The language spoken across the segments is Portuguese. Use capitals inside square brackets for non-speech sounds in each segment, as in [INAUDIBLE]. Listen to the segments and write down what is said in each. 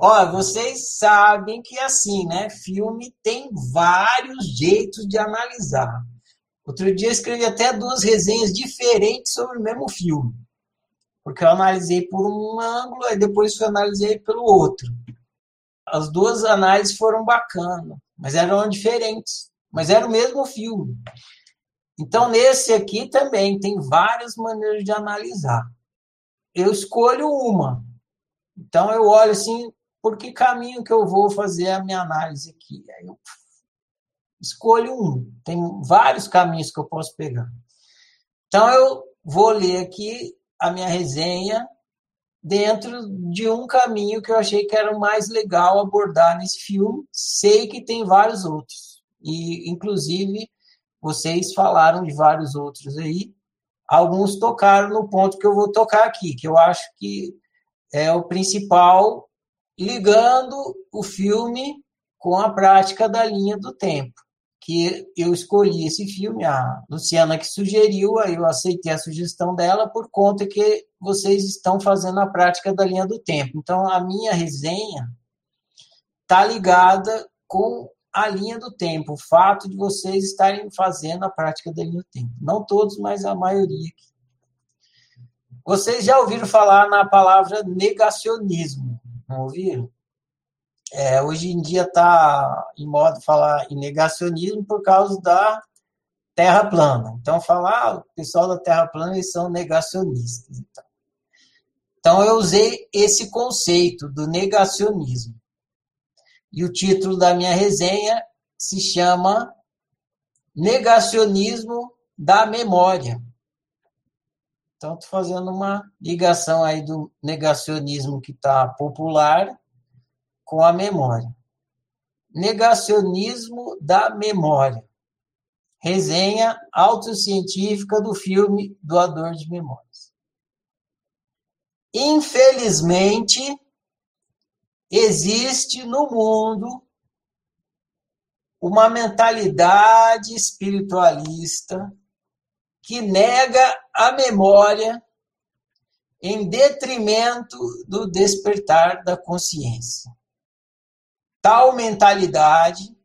Ó, vocês sabem que assim, né? Filme tem vários jeitos de analisar. Outro dia eu escrevi até duas resenhas diferentes sobre o mesmo filme. Porque eu analisei por um ângulo e depois eu analisei pelo outro. As duas análises foram bacanas, mas eram diferentes. Mas era o mesmo filme. Então, nesse aqui também tem várias maneiras de analisar. Eu escolho uma. Então, eu olho assim, por que caminho que eu vou fazer a minha análise aqui? Aí eu escolho um. Tem vários caminhos que eu posso pegar. Então, eu vou ler aqui a minha resenha dentro de um caminho que eu achei que era o mais legal abordar nesse filme. Sei que tem vários outros. E, inclusive, vocês falaram de vários outros aí. Alguns tocaram no ponto que eu vou tocar aqui, que eu acho que é o principal, ligando o filme com a prática da linha do tempo. Que eu escolhi esse filme, a Luciana que sugeriu, aí eu aceitei a sugestão dela por conta que vocês estão fazendo a prática da linha do tempo. Então, a minha resenha está ligada com a linha do tempo, o fato de vocês estarem fazendo a prática da linha do tempo. Não todos, mas a maioria. Vocês já ouviram falar na palavra negacionismo, não ouviram? É, hoje em dia está em moda falar em negacionismo por causa da Terra plana. Então, falar, ah, o pessoal da Terra plana eles são negacionistas. Então. então, eu usei esse conceito do negacionismo. E o título da minha resenha se chama Negacionismo da Memória. Então, estou fazendo uma ligação aí do negacionismo que está popular com a memória. Negacionismo da memória. Resenha autocientífica do filme Doador de Memórias. Infelizmente, existe no mundo uma mentalidade espiritualista que nega a memória em detrimento do despertar da consciência. Tal mentalidade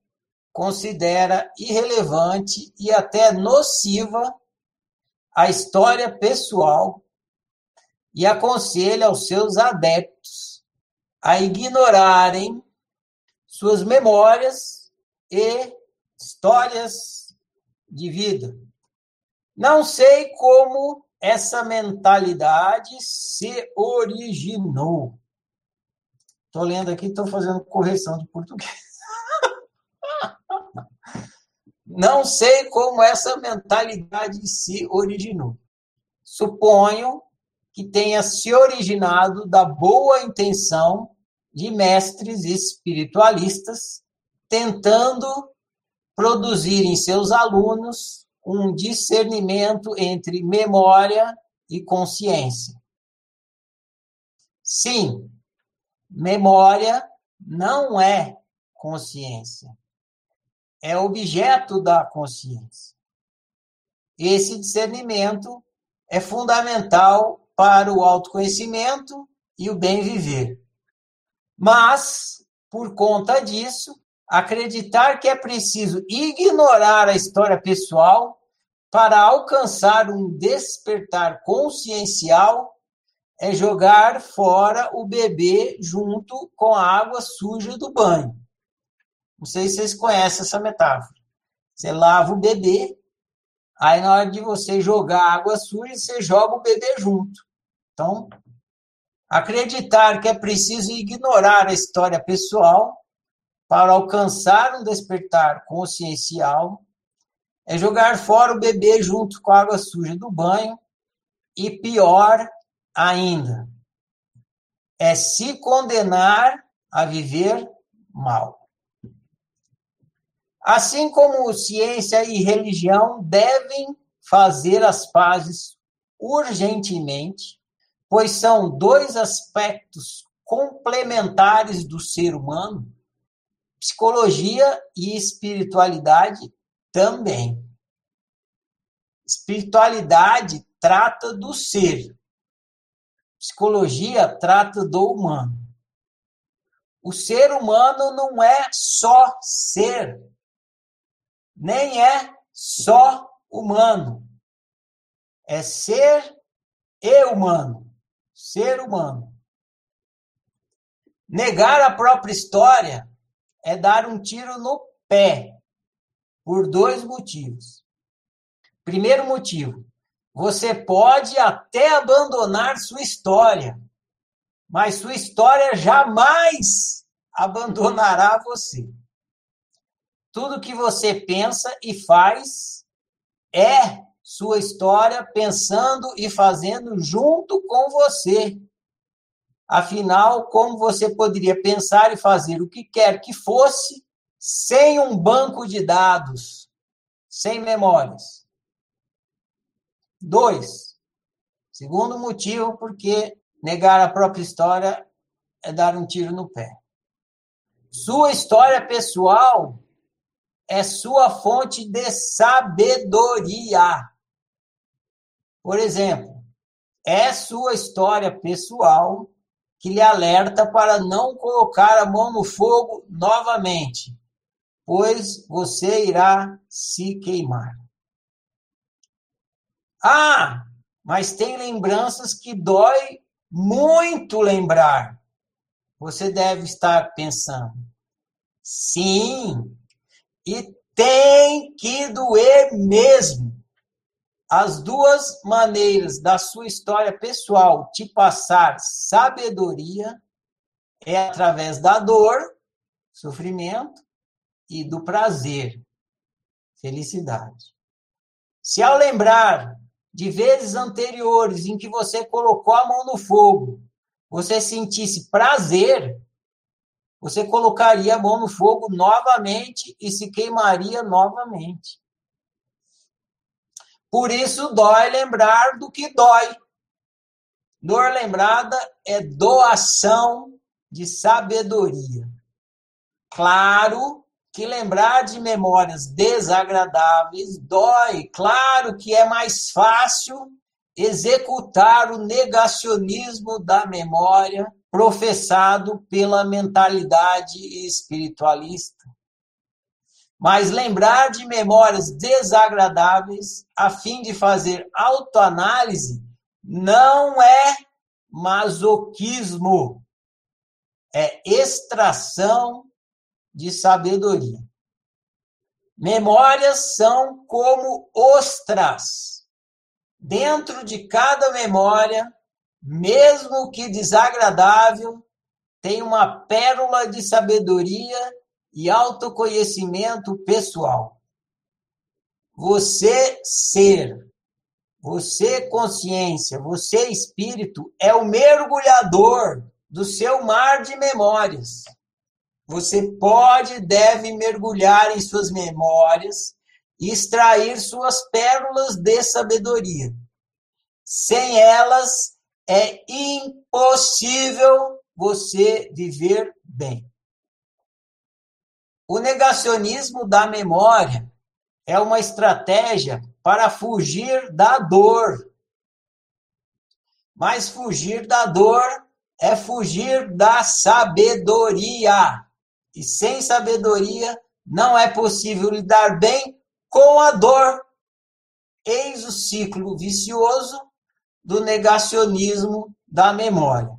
considera irrelevante e até nociva a história pessoal e aconselha aos seus adeptos a ignorarem suas memórias e histórias de vida. Não sei como essa mentalidade se originou. Estou lendo aqui, estou fazendo correção de português. [LAUGHS] Não sei como essa mentalidade se originou. Suponho que tenha se originado da boa intenção de mestres espiritualistas tentando produzir em seus alunos um discernimento entre memória e consciência. Sim, memória não é consciência. É objeto da consciência. Esse discernimento é fundamental para o autoconhecimento e o bem viver. Mas, por conta disso, acreditar que é preciso ignorar a história pessoal para alcançar um despertar consciencial é jogar fora o bebê junto com a água suja do banho. Não sei se vocês conhecem essa metáfora. Você lava o bebê, aí na hora de você jogar água suja, você joga o bebê junto. Então, Acreditar que é preciso ignorar a história pessoal para alcançar um despertar consciencial é jogar fora o bebê junto com a água suja do banho e pior ainda, é se condenar a viver mal. Assim como ciência e religião devem fazer as pazes urgentemente, pois são dois aspectos complementares do ser humano, psicologia e espiritualidade também. Espiritualidade trata do ser, psicologia trata do humano. O ser humano não é só ser, nem é só humano. É ser e humano. Ser humano. Negar a própria história é dar um tiro no pé, por dois motivos. Primeiro motivo, você pode até abandonar sua história, mas sua história jamais abandonará você. Tudo que você pensa e faz é sua história pensando e fazendo junto com você. Afinal, como você poderia pensar e fazer o que quer que fosse sem um banco de dados, sem memórias? Dois. Segundo motivo, porque negar a própria história é dar um tiro no pé. Sua história pessoal é sua fonte de sabedoria. Por exemplo, é sua história pessoal que lhe alerta para não colocar a mão no fogo novamente, pois você irá se queimar. Ah, mas tem lembranças que dói muito lembrar. Você deve estar pensando. Sim, e tem que doer mesmo. As duas maneiras da sua história pessoal te passar sabedoria é através da dor, sofrimento, e do prazer, felicidade. Se ao lembrar de vezes anteriores em que você colocou a mão no fogo, você sentisse prazer, você colocaria a mão no fogo novamente e se queimaria novamente. Por isso, dói lembrar do que dói. Dor lembrada é doação de sabedoria. Claro que lembrar de memórias desagradáveis dói. Claro que é mais fácil executar o negacionismo da memória professado pela mentalidade espiritualista mas lembrar de memórias desagradáveis a fim de fazer autoanálise não é masoquismo, é extração de sabedoria. Memórias são como ostras. Dentro de cada memória, mesmo que desagradável, tem uma pérola de sabedoria e autoconhecimento pessoal. Você ser, você consciência, você espírito é o mergulhador do seu mar de memórias. Você pode e deve mergulhar em suas memórias e extrair suas pérolas de sabedoria. Sem elas é impossível você viver bem. O negacionismo da memória é uma estratégia para fugir da dor. Mas fugir da dor é fugir da sabedoria. E sem sabedoria não é possível lidar bem com a dor. Eis o ciclo vicioso do negacionismo da memória.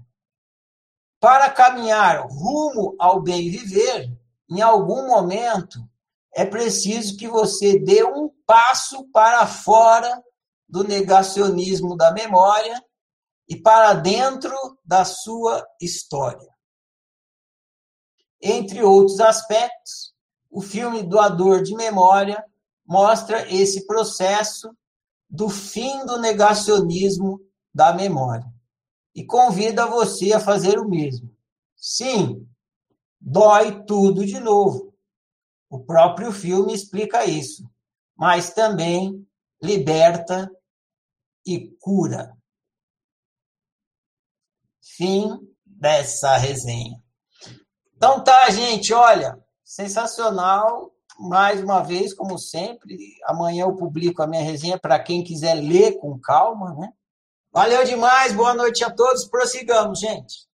Para caminhar rumo ao bem viver, em algum momento, é preciso que você dê um passo para fora do negacionismo da memória e para dentro da sua história. Entre outros aspectos, o filme Doador de Memória mostra esse processo do fim do negacionismo da memória e convida você a fazer o mesmo. Sim, dói tudo de novo. O próprio filme explica isso, mas também liberta e cura. Fim dessa resenha. Então tá, gente, olha, sensacional. Mais uma vez, como sempre, amanhã eu publico a minha resenha para quem quiser ler com calma, né? Valeu demais, boa noite a todos. Prossigamos, gente.